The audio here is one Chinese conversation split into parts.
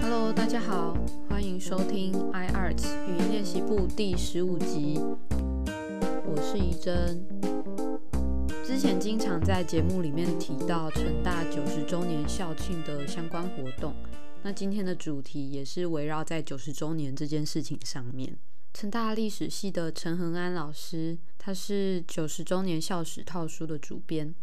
Hello，大家好，欢迎收听 iArts 语音练习部第十五集。我是怡珍。之前经常在节目里面提到成大九十周年校庆的相关活动，那今天的主题也是围绕在九十周年这件事情上面。成大历史系的陈恒安老师，他是九十周年校史套书的主编。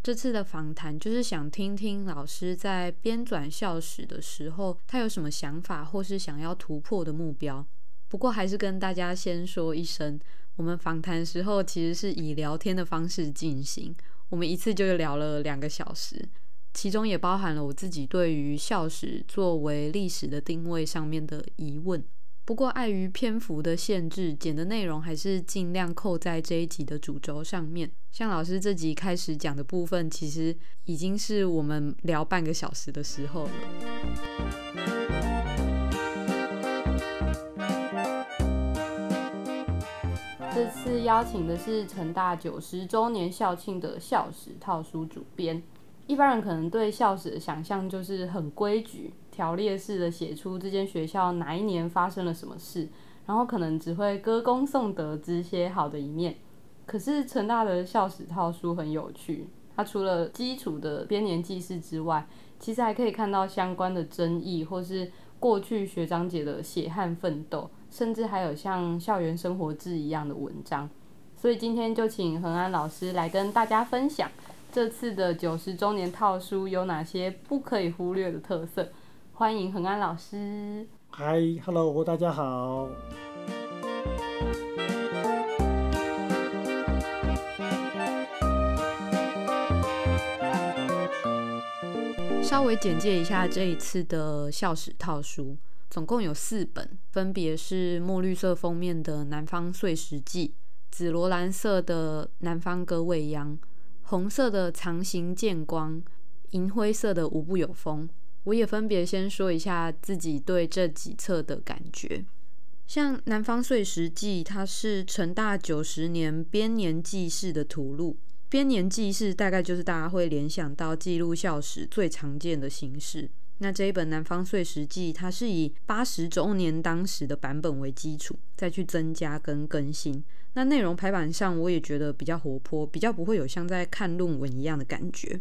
这次的访谈就是想听听老师在编纂校史的时候，他有什么想法或是想要突破的目标。不过还是跟大家先说一声，我们访谈时候其实是以聊天的方式进行，我们一次就聊了两个小时，其中也包含了我自己对于校史作为历史的定位上面的疑问。不过碍于篇幅的限制，剪的内容还是尽量扣在这一集的主轴上面。像老师这集开始讲的部分，其实已经是我们聊半个小时的时候了。这次邀请的是成大九十周年校庆的校史套书主编。一般人可能对校史的想象就是很规矩。条列式的写出这间学校哪一年发生了什么事，然后可能只会歌功颂德，只写好的一面。可是成大的校史套书很有趣，它除了基础的编年记事之外，其实还可以看到相关的争议，或是过去学长姐的血汗奋斗，甚至还有像校园生活志一样的文章。所以今天就请恒安老师来跟大家分享这次的九十周年套书有哪些不可以忽略的特色。欢迎恒安老师。嗨，Hello，大家好。稍微简介一下这一次的校史套书，总共有四本，分别是墨绿色封面的《南方碎石记》，紫罗兰色的《南方歌未央》，红色的《长形见光》，银灰色的《无不有风》。我也分别先说一下自己对这几册的感觉。像《南方碎石记》，它是成大九十年编年记事的图录。编年记事大概就是大家会联想到记录校史最常见的形式。那这一本《南方碎石记》，它是以八十周年当时的版本为基础，再去增加跟更新。那内容排版上，我也觉得比较活泼，比较不会有像在看论文一样的感觉。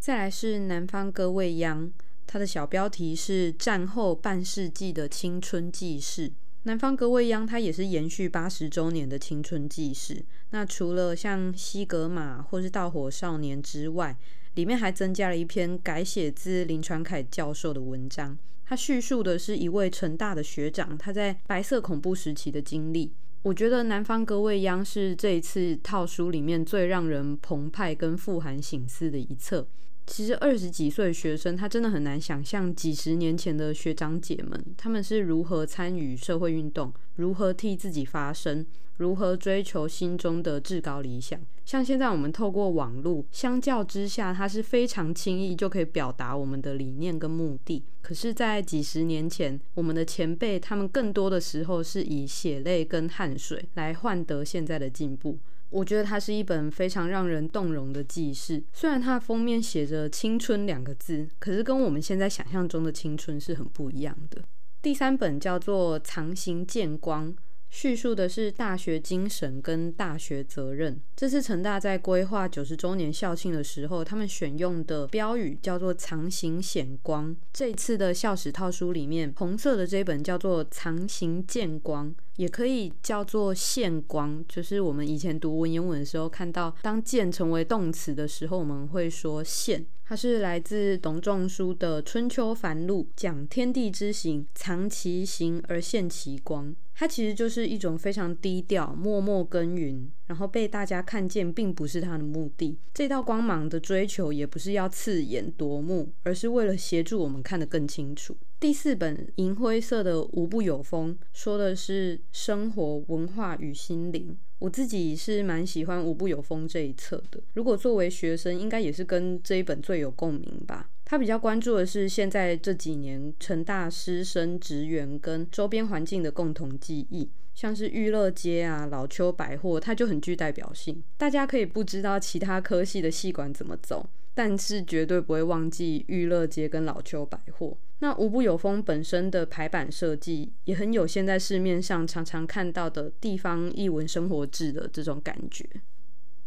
再来是《南方歌未央》。它的小标题是战后半世纪的青春记事，南方格未央它也是延续八十周年的青春记事。那除了像西格玛或是盗火少年之外，里面还增加了一篇改写自林传凯教授的文章。他叙述的是一位成大的学长他在白色恐怖时期的经历。我觉得南方格未央是这一次套书里面最让人澎湃跟富含醒思的一册。其实二十几岁的学生，他真的很难想象几十年前的学长姐们，他们是如何参与社会运动，如何替自己发声，如何追求心中的至高理想。像现在我们透过网络，相较之下，它是非常轻易就可以表达我们的理念跟目的。可是，在几十年前，我们的前辈他们更多的时候是以血泪跟汗水来换得现在的进步。我觉得它是一本非常让人动容的记事。虽然它的封面写着“青春”两个字，可是跟我们现在想象中的青春是很不一样的。第三本叫做《藏行见光》。叙述的是大学精神跟大学责任。这次成大在规划九十周年校庆的时候，他们选用的标语叫做“藏形显光”。这次的校史套书里面，红色的这本叫做“藏形见光”，也可以叫做“现光”。就是我们以前读文言文的时候，看到当“见”成为动词的时候，我们会说“现”。它是来自董仲舒的《春秋繁露》，讲天地之行，藏其形而现其光。它其实就是一种非常低调、默默耕耘，然后被大家看见，并不是它的目的。这道光芒的追求，也不是要刺眼夺目，而是为了协助我们看得更清楚。第四本银灰色的《无不有风》，说的是生活、文化与心灵。我自己是蛮喜欢五步有风这一册的。如果作为学生，应该也是跟这一本最有共鸣吧。他比较关注的是现在这几年成大师生、职员跟周边环境的共同记忆，像是娱乐街啊、老邱百货，它就很具代表性。大家可以不知道其他科系的系馆怎么走，但是绝对不会忘记娱乐街跟老邱百货。那无不有风本身的排版设计也很有现在市面上常常看到的地方译文生活志的这种感觉。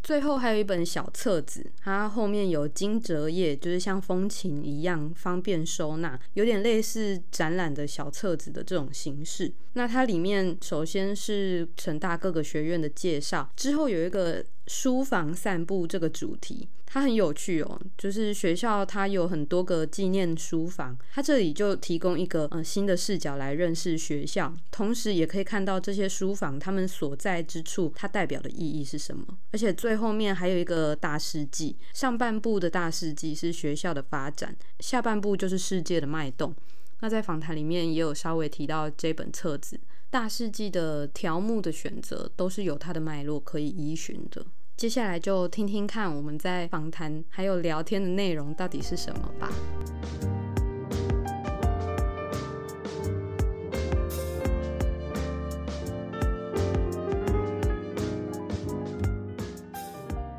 最后还有一本小册子，它后面有金折页，就是像风琴一样方便收纳，有点类似展览的小册子的这种形式。那它里面首先是成大各个学院的介绍，之后有一个书房散步这个主题。它很有趣哦，就是学校它有很多个纪念书房，它这里就提供一个呃新的视角来认识学校，同时也可以看到这些书房他们所在之处它代表的意义是什么。而且最后面还有一个大事记，上半部的大事记是学校的发展，下半部就是世界的脉动。那在访谈里面也有稍微提到这本册子，大事记的条目的选择都是有它的脉络可以依循的。接下来就听听看我们在访谈还有聊天的内容到底是什么吧。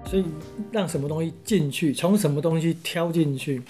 所以让什么东西进去，从什么东西挑进去，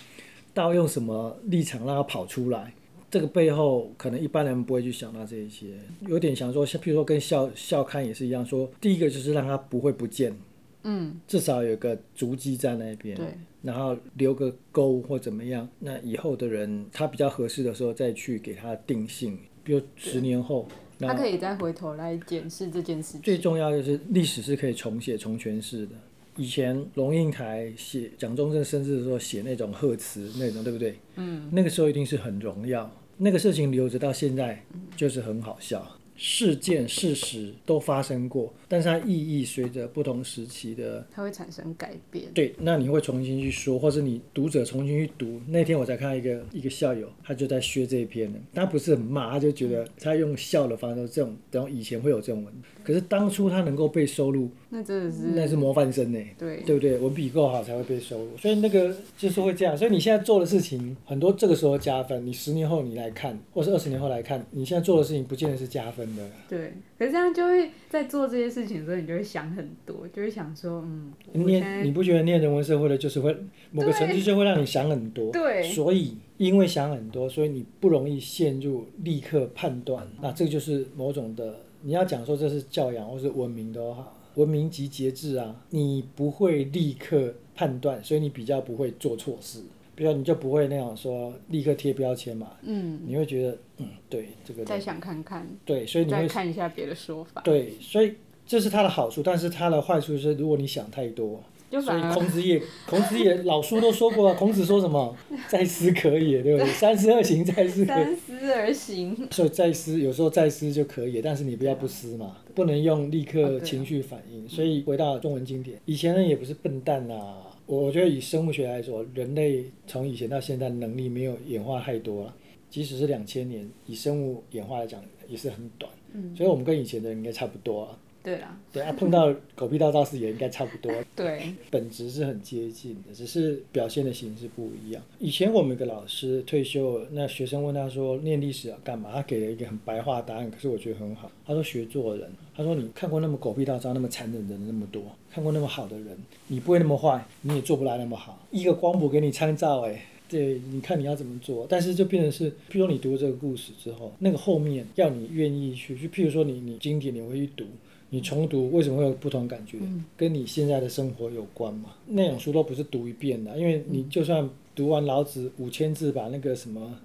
到用什么立场让它跑出来，这个背后可能一般人不会去想到这一些。有点想说，像譬如说跟校校刊也是一样，说第一个就是让它不会不见。嗯，至少有个足迹在那边，对，然后留个沟或怎么样，那以后的人他比较合适的时候再去给他定性，比如十年后，他可以再回头来检视这件事情。最重要就是历史是可以重写、重诠释的。以前龙应台写蒋中正生日的时候写那种贺词那种，对不对？嗯，那个时候一定是很荣耀，那个事情留着到现在就是很好笑。事件事实都发生过，但是它意义随着不同时期的，它会产生改变。对，那你会重新去说，或是你读者重新去读。那天我才看到一个一个校友，他就在削这一篇呢，他不是很骂，他就觉得他用笑的方式，这种然后以前会有这种文，可是当初他能够被收录，那真的是那是模范生呢。对，对不对？文笔够好才会被收录，所以那个就是会这样。所以你现在做的事情很多，这个时候加分，你十年后你来看，或是二十年后来看，你现在做的事情不见得是加分的。对，可是这样就会在做这些事情的时候，你就会想很多，就会想说，嗯，念你不觉得念人文社会的，就是会某个程度就会让你想很多，对，所以因为想很多，所以你不容易陷入立刻判断，那这个就是某种的，你要讲说这是教养或是文明都好，文明及节制啊，你不会立刻判断，所以你比较不会做错事。比如你就不会那样说立刻贴标签嘛，嗯，你会觉得嗯对这个再想看看，对，所以你会看一下别的说法，对，所以这是它的好处，但是它的坏处是如果你想太多，所以孔子也孔子也老书都说过啊，孔子说什么 在思可以，对不对？三思而行在思可，三思而行，所以在思有时候在思就可以，但是你不要不思嘛，不能用立刻情绪反应。所以回到中文经典，以前人也不是笨蛋呐。我我觉得以生物学来说，人类从以前到现在能力没有演化太多了，即使是两千年，以生物演化来讲也是很短，所以我们跟以前的人应该差不多啊。对啊，对啊，碰到狗屁倒灶事也应该差不多。对，本质是很接近的，只是表现的形式不一样。以前我们有个老师退休，那学生问他说念历史要干嘛？他给了一个很白话答案，可是我觉得很好。他说学做人。他说你看过那么狗屁倒灶、那么残忍的人那么多，看过那么好的人，你不会那么坏，你也做不来那么好。一个光谱给你参照，哎，对，你看你要怎么做？但是就变成是，譬如你读这个故事之后，那个后面要你愿意去，就譬如说你你经典你会去读。你重读为什么会有不同感觉？跟你现在的生活有关嘛？那种书都不是读一遍的，因为你就算读完老子五千字，把那个什么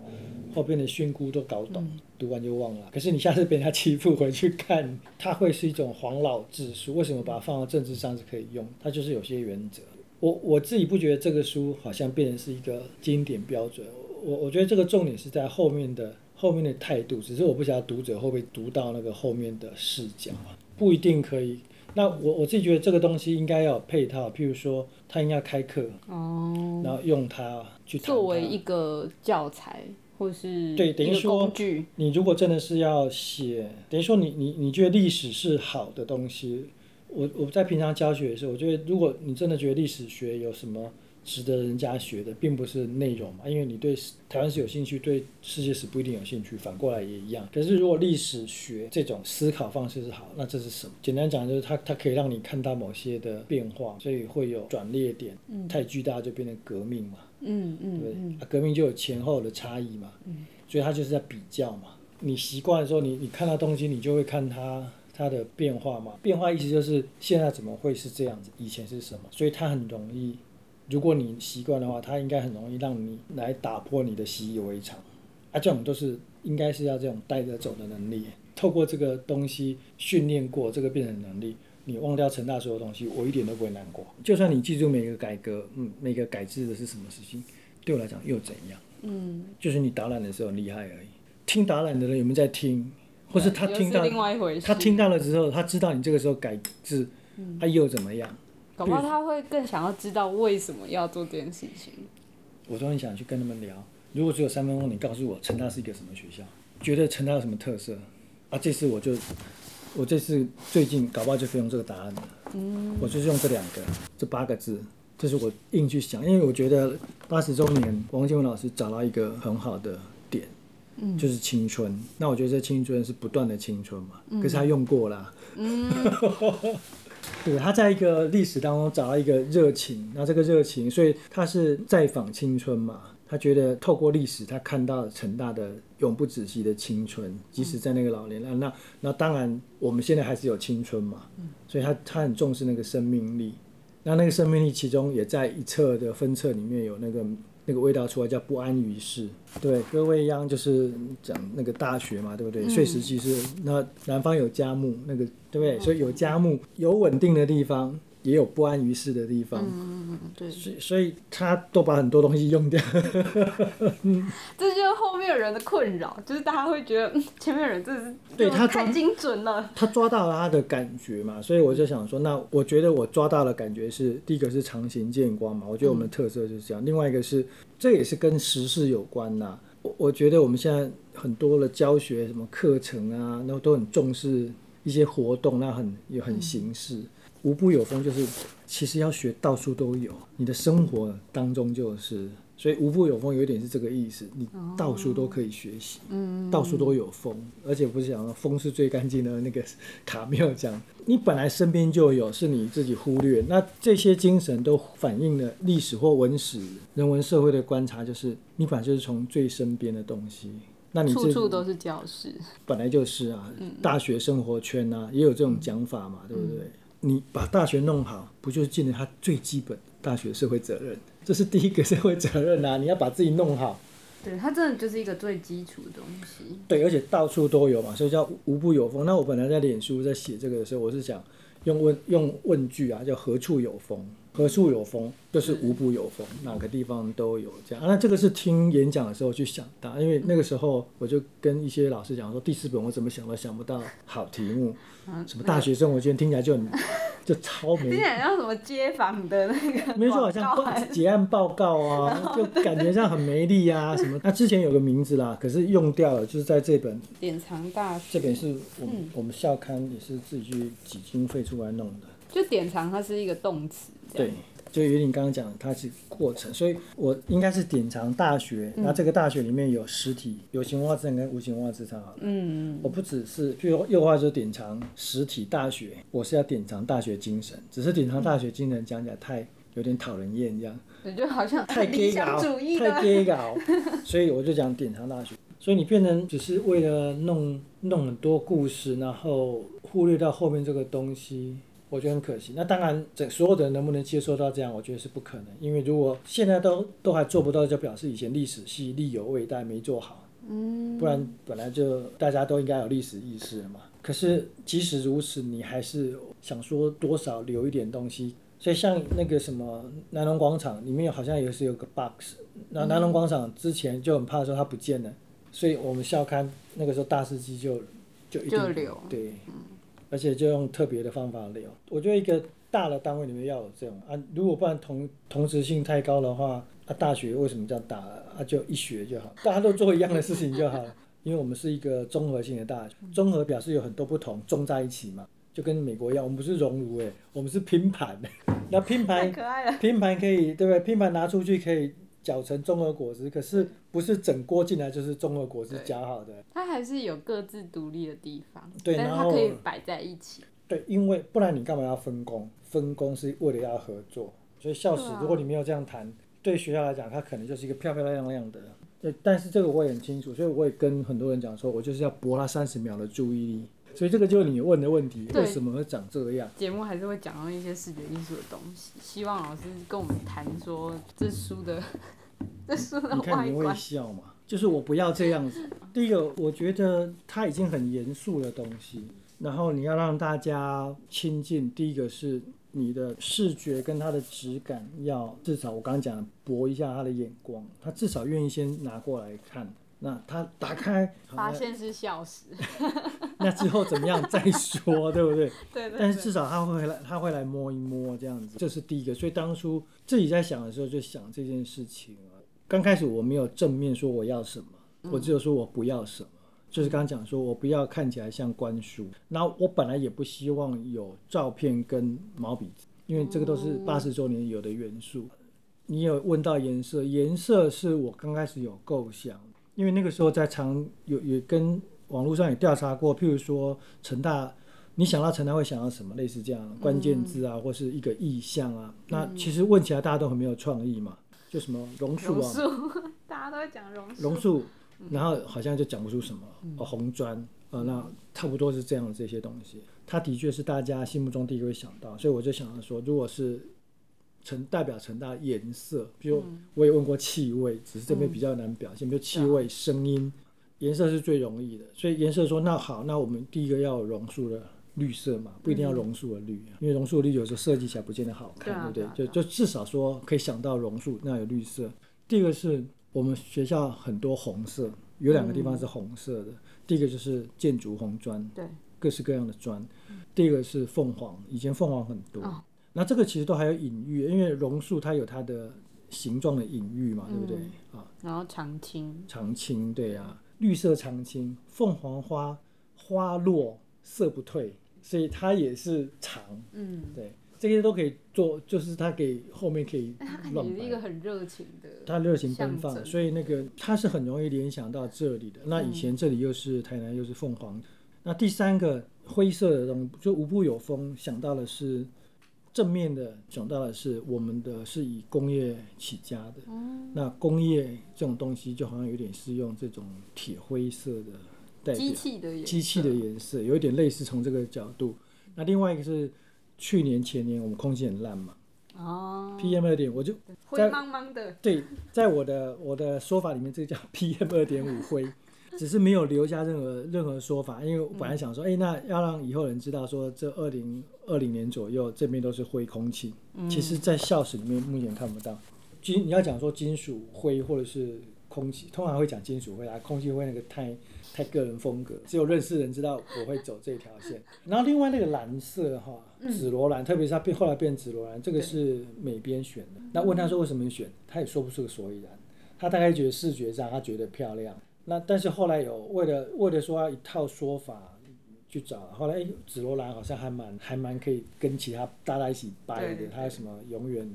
后边的训诂都搞懂，读完就忘了。可是你下次被人家欺负回去看，它会是一种黄老之书。为什么把它放到政治上是可以用？它就是有些原则。我我自己不觉得这个书好像变成是一个经典标准。我我觉得这个重点是在后面的后面的态度，只是我不晓得读者会不会读到那个后面的视角。不一定可以。那我我自己觉得这个东西应该要有配套，譬如说他应该开课，哦，然后用它去作为一个教材，或是对，等于说工具。你如果真的是要写，等于说你你你觉得历史是好的东西，我我在平常教学的时候，我觉得如果你真的觉得历史学有什么值得人家学的，并不是内容嘛，因为你对台湾史有兴趣，对世界史不一定有兴趣，反过来也一样。可是如果历史学这种思考方式是好，那这是什么？简单讲就是它它可以让你看到某些的变化，所以会有转捩点，太巨大就变成革命嘛，嗯？嗯啊革命就有前后的差异嘛，嗯所以它就是在比较嘛。你习惯的时候，你你看到东西，你就会看它它的变化嘛。变化意思就是现在怎么会是这样子，以前是什么，所以它很容易。如果你习惯的话，它应该很容易让你来打破你的习以为常。啊，这种都是应该是要这种带着走的能力。透过这个东西训练过，这个变成能力，你忘掉成大所有东西，我一点都不会难过。就算你记住每个改革，嗯，每个改制的是什么事情，对我来讲又怎样？嗯，就是你打懒的时候很厉害而已。听打懒的人有没有在听，或是他听到另外一回事。他听到了之后，他知道你这个时候改制，他又怎么样？搞不好他会更想要知道为什么要做这件事情。我都很想去跟他们聊。如果只有三分钟，你告诉我成大是一个什么学校？觉得成大有什么特色？啊，这次我就，我这次最近搞不好就非用这个答案了。嗯，我就是用这两个，这八个字，这是我硬去想，因为我觉得八十周年，王建文老师找到一个很好的点，嗯，就是青春。那我觉得这青春是不断的青春嘛，可是他用过了。嗯。对，他在一个历史当中找到一个热情，那这个热情，所以他是在访青春嘛。他觉得透过历史，他看到成大的永不止息的青春，即使在那个老年那那那当然我们现在还是有青春嘛，所以他他很重视那个生命力。那那个生命力其中也在一册的分册里面有那个那个味道出来，叫不安于世。对，各位一样就是讲那个大学嘛，对不对？岁时记是那南方有佳木，那个对不对？所以有佳木，有稳定的地方，也有不安于世的地方。嗯嗯，对，所以所以他都把很多东西用掉。这就是后面人的困扰，就是大家会觉得嗯前面人真的是对他太精准了。他抓到了他的感觉嘛，所以我就想说，那我觉得我抓到的感觉是，第一个是长行见光嘛，我觉得我们的特色就是这样。另外一个是，这也是跟时事有关呐。我我觉得我们现在很多的教学什么课程啊，那都很重视一些活动，那很也很形式。无不有风，就是其实要学到处都有，你的生活当中就是，所以无不有风有一点是这个意思，你到处都可以学习，嗯，到处都有风，而且不是讲风是最干净的那个 卡缪讲，你本来身边就有，是你自己忽略，那这些精神都反映了历史或文史、人文社会的观察，就是你本来就是从最身边的东西。那你处处都是教室。本来就是啊，大学生活圈啊，也有这种讲法嘛，对不对？你把大学弄好，不就是尽了他最基本的大学社会责任？这是第一个社会责任啊！你要把自己弄好，对，它真的就是一个最基础的东西。对，而且到处都有嘛，所以叫无不有风。那我本来在脸书在写这个的时候，我是想用问用问句啊，叫何处有风？何处有风，就是无不有风，哪个地方都有这样。啊、那这个是听演讲的时候去想到，因为那个时候我就跟一些老师讲说，第四本我怎么想都想不到好题目，什么大学生活圈听起来就很就超没听起来像什么街访的那个 没错，好像结案报告啊，就感觉上很没力啊什么。那之前有个名字啦，可是用掉了，就是在这本典藏大学，这本是我们、我们校刊也是自己去挤经费出来弄的。就典藏它是一个动词，这对，就有点刚刚讲的，它是过程，所以我应该是典藏大学，那、这个大学里面有实体、有形文化资产跟无形文化资产好了。嗯，我不只是，譬如右话就是典藏实体大学，我是要典藏大学精神，只是典藏大学精神讲起来太有点讨人厌这样。对，就好像太理 gay 想搞，主义太的，gay 搞，所以我就讲典藏大学。所以你变成只是为了弄弄很多故事，然后忽略到后面这个东西，我觉得很可惜。那当然，这所有的人能不能接受到这样，我觉得是不可能。因为如果现在都都还做不到，就表示以前历史系力有未逮，没做好。嗯，不然本来就大家都应该有历史意识了嘛。可是即使如此，你还是想说多少留一点东西。所以像那个什么南龙广场里面好像也是有个 box，那南龙广场之前就很怕说它不见了，所以我们校刊那个时候大司机就就一定就留对，而且就用特别的方法留。我觉得一个大的单位里面要有这种啊，如果不然同同时性太高的话，啊大学为什么叫大啊？就一学就好，大家都做一样的事情就好了。因为我们是一个综合性的大学，综合表示有很多不同，综在一起嘛。就跟美国一样，我们不是熔炉哎，我们是拼盘。那拼盘。拼盘可以对不对？拼盘拿出去可以搅成综合果汁，可是不是整锅进来就是综合果汁搅好的。它还是有各自独立的地方，对然后但是它可以摆在一起。对，因为不然你干嘛要分工？分工是为了要合作。所以校史啊如果你没有这样谈，对学校来讲，它可能就是一个漂漂亮亮的。对，但是这个我也很清楚，所以我也跟很多人讲说，我就是要博他三十秒的注意力。所以这个就是你问的问题，为什么会长这样？节目还是会讲到一些视觉艺术的东西，希望老师跟我们谈说这书的 这书的你看你会观。笑吗？就是我不要这样子。第一个，我觉得它已经很严肃的东西，然后你要让大家亲近。第一个是你的视觉跟它的质感要至少我刚刚讲的博一下他的眼光，他至少愿意先拿过来看。那他打开，发现是笑史，那之后怎么样再说，对不对？对对但是至少他会来，他会来摸一摸这样子，这是第一个。所以当初自己在想的时候，就想这件事情啊。刚开始我没有正面说我要什么，我只有说我不要什么。就是刚刚讲说我不要看起来像官书，那我本来也不希望有照片跟毛笔字，因为这个都是八十周年有的元素。你有问到颜色，颜色是我刚开始有构想，因为那个时候在常有也跟网络上也调查过，譬如说成大，你想到成大会想到什么？类似这样关键字啊，或是一个意象啊。那其实问起来大家都很没有创意嘛，就什么榕树啊，榕树，大家都会讲榕树。榕树，然后好像就讲不出什么哦，红砖。呃，那差不多是这样的这些东西，它的确是大家心目中第一个会想到，所以我就想到说，如果是成代表成大颜色，比如我也问过气味，只是这边比较难表现，比如气味、声音，颜色是最容易的。所以颜色说，那好，那我们第一个要有榕树的绿色嘛，不一定要榕树的绿，因为榕树的绿有时候设计起来不见得好看，对不对？就就至少说可以想到榕树，那有绿色。第二个是我们学校很多红色，有两个地方是红色的，第一个就是建筑红砖，对，各式各样的砖。第二个是凤凰，以前凤凰很多。哦那这个其实都还有隐喻，因为榕树它有它的形状的隐喻嘛，对不对？嗯啊，然后常青，常青，对啊，绿色常青，凤凰花花落色不退，所以它也是长，嗯，对，这些都可以做，就是它给后面可以哎，它感乱觉是一个。很热情的，它热情奔放，所以那个它是很容易联想到这里的。那以前这里又是台南，又是凤凰。那第三个灰色的东西，就无不有风，想到的是正面的，讲到的是我们的是以工业起家的。那工业这种东西，就好像有点是用这种铁灰色的代表机器的颜色。机器的颜色，有一点类似从这个角度。那另外一个是去年前年我们空气很烂嘛。哦，，PM 二点，我就灰茫茫的，对，在我的我的说法里面，这个叫 PM 二点五灰，只是没有留下任何任何说法，因为我本来想说，哎、那要让以后人知道说，这二零二零年左右这边都是灰空气，其实，在校史里面目前看不到。金你要讲说金属灰或者是空气，通常会讲金属灰啊，空气灰那个太太个人风格，只有认识人知道我会走这条线。然后另外那个蓝色哈，紫罗兰，特别是它变后来变紫罗兰，这个是美编选的。那问他说为什么选，他也说不出个所以然。他大概觉得视觉上他觉得漂亮，那但是后来有为了为了说要一套说法去找，后来哎紫罗兰好像还蛮还蛮可以跟其他大家一起掰的对，它有什么永远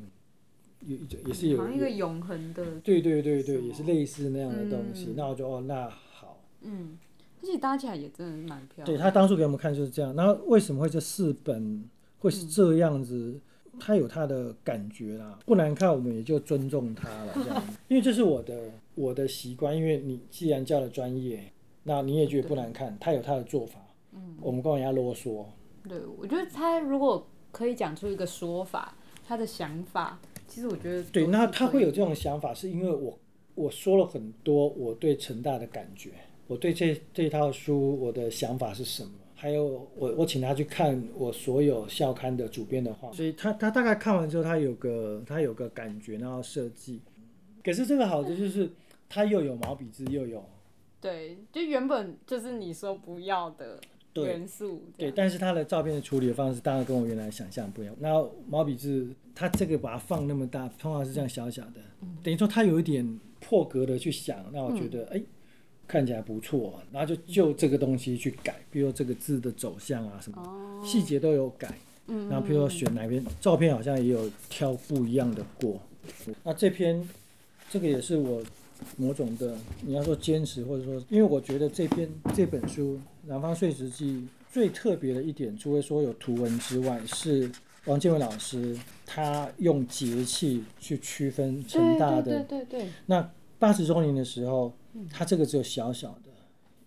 也也是有一个永恒的，对对对对，也是类似那样的东西。嗯那我就哦，那好。嗯，而且搭起来也真的是蛮漂亮。对他当初给我们看就是这样。然后为什么会这四本会是这样子？他有他的感觉啦，不难看，我们也就尊重他了，这样。因为这是我的我的习惯，因为你既然叫了专业，那你也觉得不难看，他有他的做法，嗯，我们跟人家啰嗦，对，我觉得他如果可以讲出一个说法，他的想法，其实我觉得对，那他会有这种想法，是因为我我说了很多我对成大的感觉，我对这这套书我的想法是什么，还有我我请他去看我所有校刊的主编的话，所以他他大概看完之后，他有个他有个感觉，然后设计。可是这个好的就是他又有毛笔字，又有对，就原本就是你说不要的元素，这对，但是他的照片的处理的方式当然跟我原来想象不一样。然后毛笔字，他这个把它放那么大，通常是这样小小的，等于说他有一点破格的去想，让我觉得，哎、看起来不错，然后就就这个东西去改，比如说这个字的走向啊什么，哦，细节都有改。嗯然后比如说选哪边照片好像也有挑不一样的过。那这篇这个也是我某种的，你要说坚持或者说，因为我觉得这篇这本书《南方碎石记》最特别的一点，除了说有图文之外，是王建伟老师他用节气去区分成大的。对对对对对，那八十周年的时候，它这个只有小小的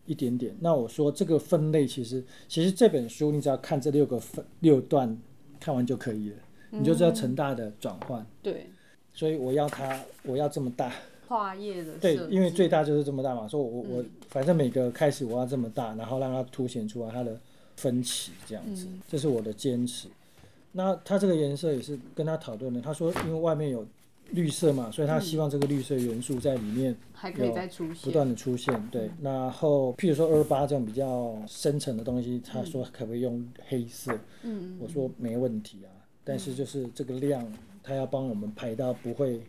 一点点。那我说这个分类其实，其实这本书你只要看这六个分六段，看完就可以了，你就知道成大的转换。对所以我要它，我要这么大，跨页的对因为最大就是这么大嘛。所以我我反正每个开始我要这么大，然后让它凸显出来它的分歧，这样子，这是我的坚持。那它这个颜色也是跟他讨论的，他说因为外面有绿色嘛，所以他希望这个绿色元素在里面还可以再出不。断的出现，对。然后譬如说二八这种比较深层的东西，他说可不可以用黑色？嗯，我说没问题啊，但是就是这个量，他要帮我们排到不会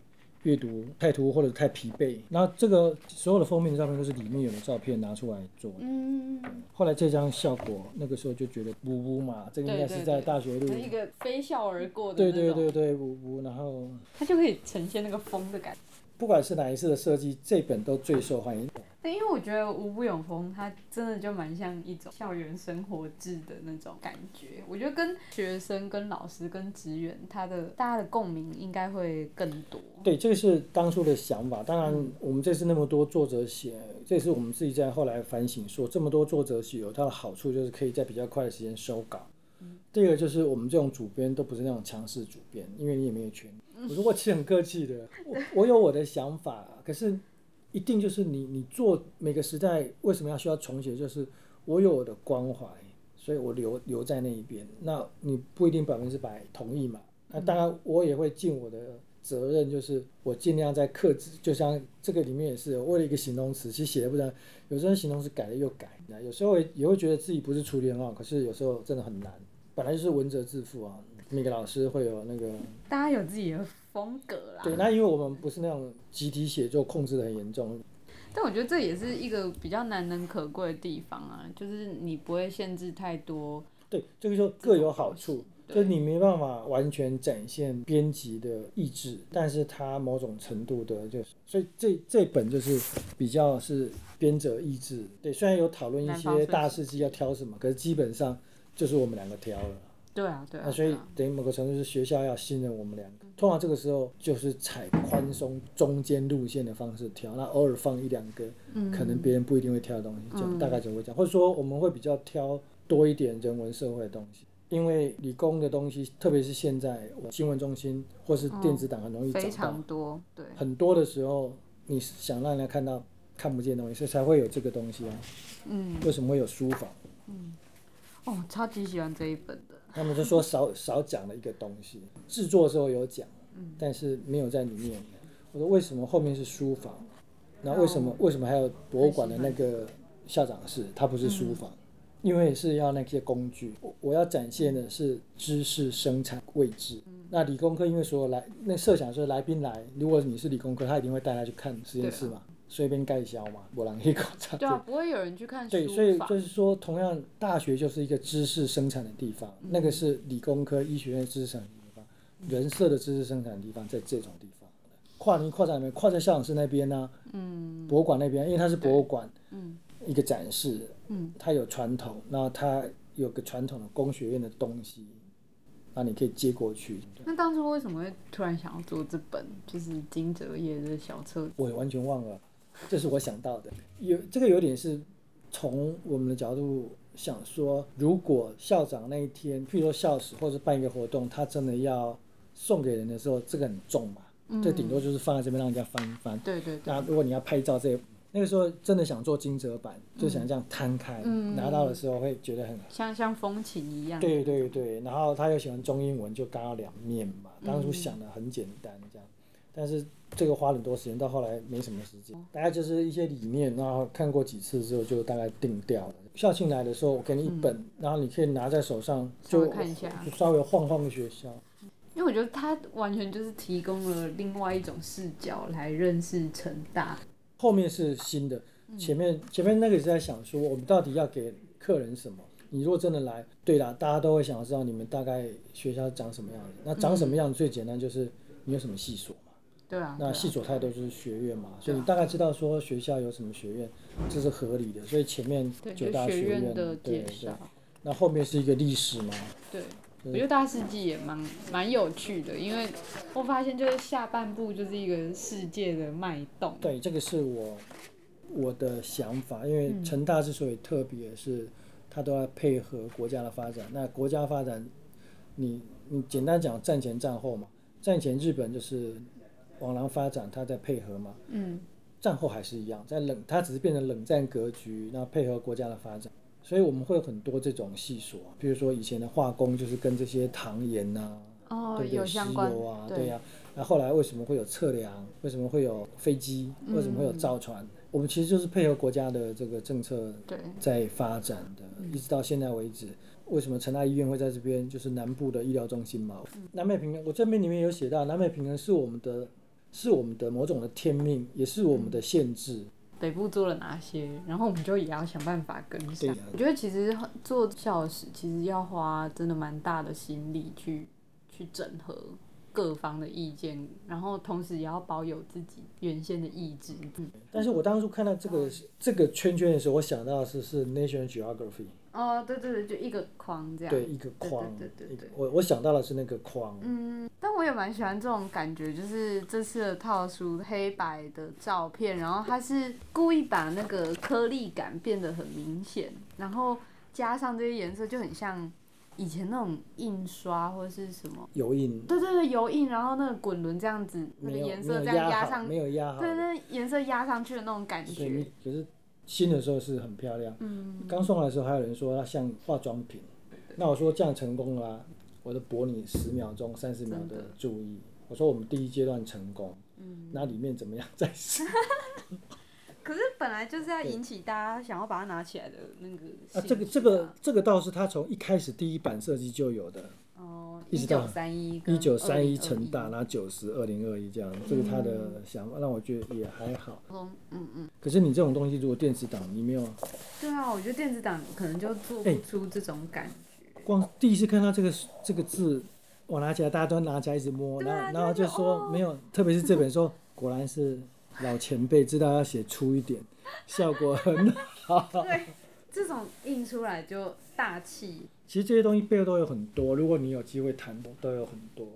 阅读太突兀或者太疲惫。然后这个所有的封面照片都是里面有的照片拿出来做。嗯，后来这张效果，那个时候就觉得呜呜嘛，这个应该是在大学路。一个飞笑而过的对，对对对，呜呜，然后它就可以呈现那个风的感觉。不管是哪一次的设计，这本都最受欢迎。对，因为我觉得《无不永风》它真的就蛮像一种校园生活制的那种感觉。我觉得跟学生、跟老师、跟职员，他的大家的共鸣应该会更多。对，这个是当初的想法。当然，我们这次那么多作者写，这也是我们自己在后来反省说，这么多作者写有它的好处，就是可以在比较快的时间收稿。第二个就是我们这种主编都不是那种强势主编，因为你也没有权。我说我其实很客气的，我我有我的想法，可是一定就是你你做每个时代为什么要需要重写，就是我有我的关怀，所以我留留在那一边。那你不一定百分之百同意嘛？那当然我也会尽我的责任，就是我尽量在克制。就像这个里面也是为了一个形容词，其实写的不然，有时候形容词改了又改，有时候也会觉得自己不是处理很好，可是有时候真的很难。本来就是文责自负啊，每个老师会有那个大家有自己的风格啦。对，那因为我们不是那种集体写作控制的很严重，但我觉得这也是一个比较难能可贵的地方啊，就是你不会限制太多。对，这个就各有好处，就是你没办法完全展现编辑的意志，但是它某种程度的就是，所以这这本就是比较是编者意志。对，虽然有讨论一些大事记要挑什么，可是基本上就是我们两个挑了。对啊，对啊。那所以等于某个程度是学校要信任我们两个。通常这个时候就是采宽松中间路线的方式挑，那偶尔放一两个，嗯可能别人不一定会挑的东西，就大概就会这样，或者说我们会比较挑多一点人文社会的东西。因为理工的东西，特别是现在新闻中心或是电子档很容易找非，常多，对，很多的时候你想让人家看到看不见的东西，所以才会有这个东西啊。嗯，为什么会有书房？哦，超级喜欢这一本的。他们就说少少讲了一个东西，制作的时候有讲，但是没有在里面。我说为什么后面是书房？那为什么为什么还有博物馆的那个校长室？它不是书房，因为是要那些工具。我我要展现的是知识生产位置。那理工科因为所有来那设想说来宾来，如果你是理工科，他一定会带他去看实验室嘛，随便盖销嘛，我让一口罩。对啊，不会有人去看书对，所以就是说，同样大学就是一个知识生产的地方，那个是理工科医学院知识生产的地方，人设的知识生产的地方在这种地方。跨年跨在哪边？跨在校长室那边呢、嗯博物馆那边，因为它是博物馆，嗯一个展示，嗯，它有传统，那它有个传统的工学院的东西，那你可以接过去。那当初为什么会突然想要做这本就是金泽业的小册子？我也完全忘了，这是我想到的。有这个有点是从我们的角度想说，如果校长那一天，譬如说校史或者办一个活动，他真的要送给人的时候，这个很重嘛，这顶多就是放在这边让人家翻一翻。对对对，那如果你要拍照这，那个时候真的想做金泽版，就想这样摊开，嗯拿到的时候会觉得很像像风琴一样。对对对，然后他又喜欢中英文，就刚好两面嘛。嗯当初想的很简单这样，但是这个花很多时间，到后来没什么时间，大概就是一些理念，然后看过几次之后就大概定掉了。校庆来的时候，我给你一本，然后你可以拿在手上，就看一下就稍微晃晃学校。因为我觉得它完全就是提供了另外一种视角来认识成大。后面是新的，前面前面那个是在想说，我们到底要给客人什么？你如果真的来，对啦，大家都会想要知道你们大概学校长什么样子。那长什么样子最简单就是你有什么系所嘛。对啊，那系所太多就是学院嘛，所以你大概知道说学校有什么学院，这是合理的。所以前面，九大学大院院的对对介绍，，那后面是一个历史嘛，对。我觉得大世纪也蛮蛮有趣的，因为我发现就是下半部就是一个世界的脉动。对，这个是我我的想法，因为成大之所以特别，是它都要配合国家的发展。那国家发展，你你简单讲战前战后嘛，战前日本就是往南发展，它在配合嘛，嗯，战后还是一样，在冷，它只是变成冷战格局，那配合国家的发展。所以我们会有很多这种细说，比如说以前的化工就是跟这些糖盐呐、哦，对有相关油啊，对对呀、那后来为什么会有测量？为什么会有飞机？为什么会有造船？我们其实就是配合国家的这个政策对，在发展的，一直到现在为止。为什么成大医院会在这边？就是南部的医疗中心嘛。南美平衡，我这边里面有写到，南美平衡是我们的，是我们的某种的天命，也是我们的限制。北部做了哪些，然后我们就也要想办法跟上啊。我觉得其实做校史其实要花真的蛮大的心力去去整合各方的意见，然后同时也要保有自己原先的意志。嗯，但是我当初看到这个这个圈圈的时候，我想到的是是 National Geography，哦，对对对，就一个框这样。对，一个框，对对对对我我想到的是那个框。嗯，但我也蛮喜欢这种感觉，就是这次的套书黑白的照片，然后它是故意把那个颗粒感变得很明显，然后加上这些颜色就很像以前那种印刷或者是什么，油印对对对，油印，然后那个滚轮这样子，那个颜色这样压好，上，没有压好。对，那颜色压上去的那种感觉对你，可是新的时候是很漂亮。嗯，刚送来的时候还有人说它像化妆品，那我说这样成功了、啊，我就博你十秒钟、三十秒的的注意。我说我们第一阶段成功，嗯，那里面怎么样再说。可是本来就是要引起大家想要把它拿起来的那个啊，这个这个这个倒是他从一开始第一版设计就有的，哦，一直到一九三一，一九三一成成大，然后九十二零二一这样，这是他的想法，让我觉得也还好。嗯嗯嗯，可是你这种东西，如果电子档你没有对啊，我觉得电子档可能就做哎不出这种感觉。光第一次看到这个这个字，我拿起来，大家都拿起来一直摸，然后然后就就是说、哦没有，特别是这本说，果然是老前辈知道要写粗一点，效果很好。对，这种印出来就大气。其实这些东西背后都有很多，如果你有机会谈，都有很多。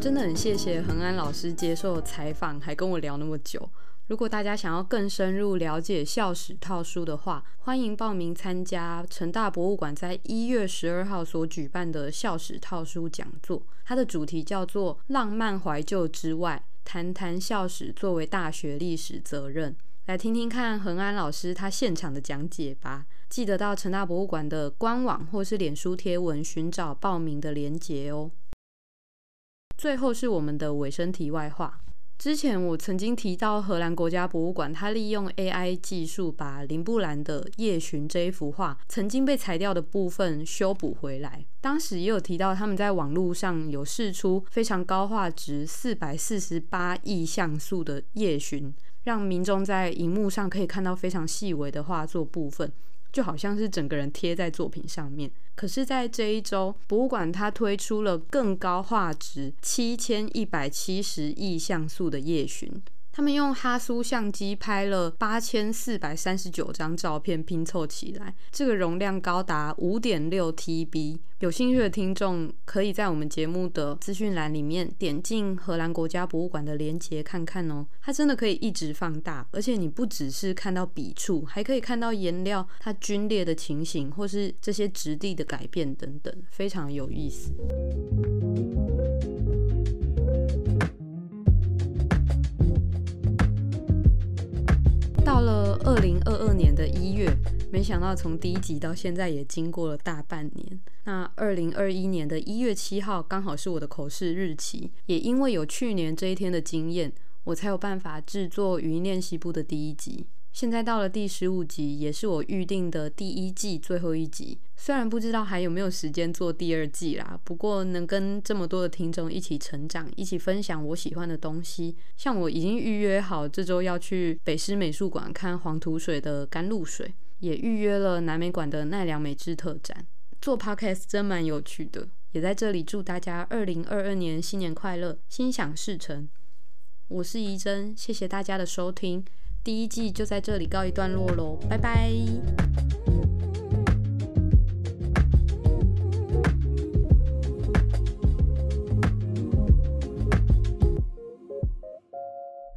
真的很谢谢恒安老师接受采访，还跟我聊那么久。如果大家想要更深入了解校史套书的话，欢迎报名参加成大博物馆在一月十二号所举办的校史套书讲座。它的主题叫做“浪漫怀旧之外，谈谈校史作为大学历史责任”。来听听看恒安老师他现场的讲解吧。记得到成大博物馆的官网或是脸书贴文寻找报名的连结哦。最后是我们的尾声题外话。之前我曾经提到荷兰国家博物馆，它利用 AI 技术把林布兰的《夜巡》这一幅画曾经被裁掉的部分修补回来。当时也有提到他们在网络上有试出非常高画质四百四十八亿像素的《夜巡》，让民众在荧幕上可以看到非常细微的画作部分。就好像是整个人贴在作品上面。可是，在这一周，博物馆它推出了更高画质七千一百七十亿像素的夜巡。他们用哈苏相机拍了八千四百三十九张照片拼凑起来，这个容量高达五点六 TB。有兴趣的听众可以在我们节目的资讯栏里面点进荷兰国家博物馆的链接看看哦。它真的可以一直放大，而且你不只是看到笔触，还可以看到颜料它皲裂的情形，或是这些质地的改变等等，非常有意思。到了二零二二年的一月，没想到从第一集到现在也经过了大半年。那二零二一年的一月七号刚好是我的口试日期，也因为有去年这一天的经验，我才有办法制作语音练习部的第一集。现在到了第十五集，也是我预定的第一季最后一集。虽然不知道还有没有时间做第二季啦，不过能跟这么多的听众一起成长，一起分享我喜欢的东西，像我已经预约好这周要去北师美术馆看黄土水的甘露水，也预约了南美馆的奈良美智特展。做 podcast 真蛮有趣的，也在这里祝大家二零二二年新年快乐，心想事成。我是怡珍，谢谢大家的收听。第一季就在这里告一段落喽，拜拜。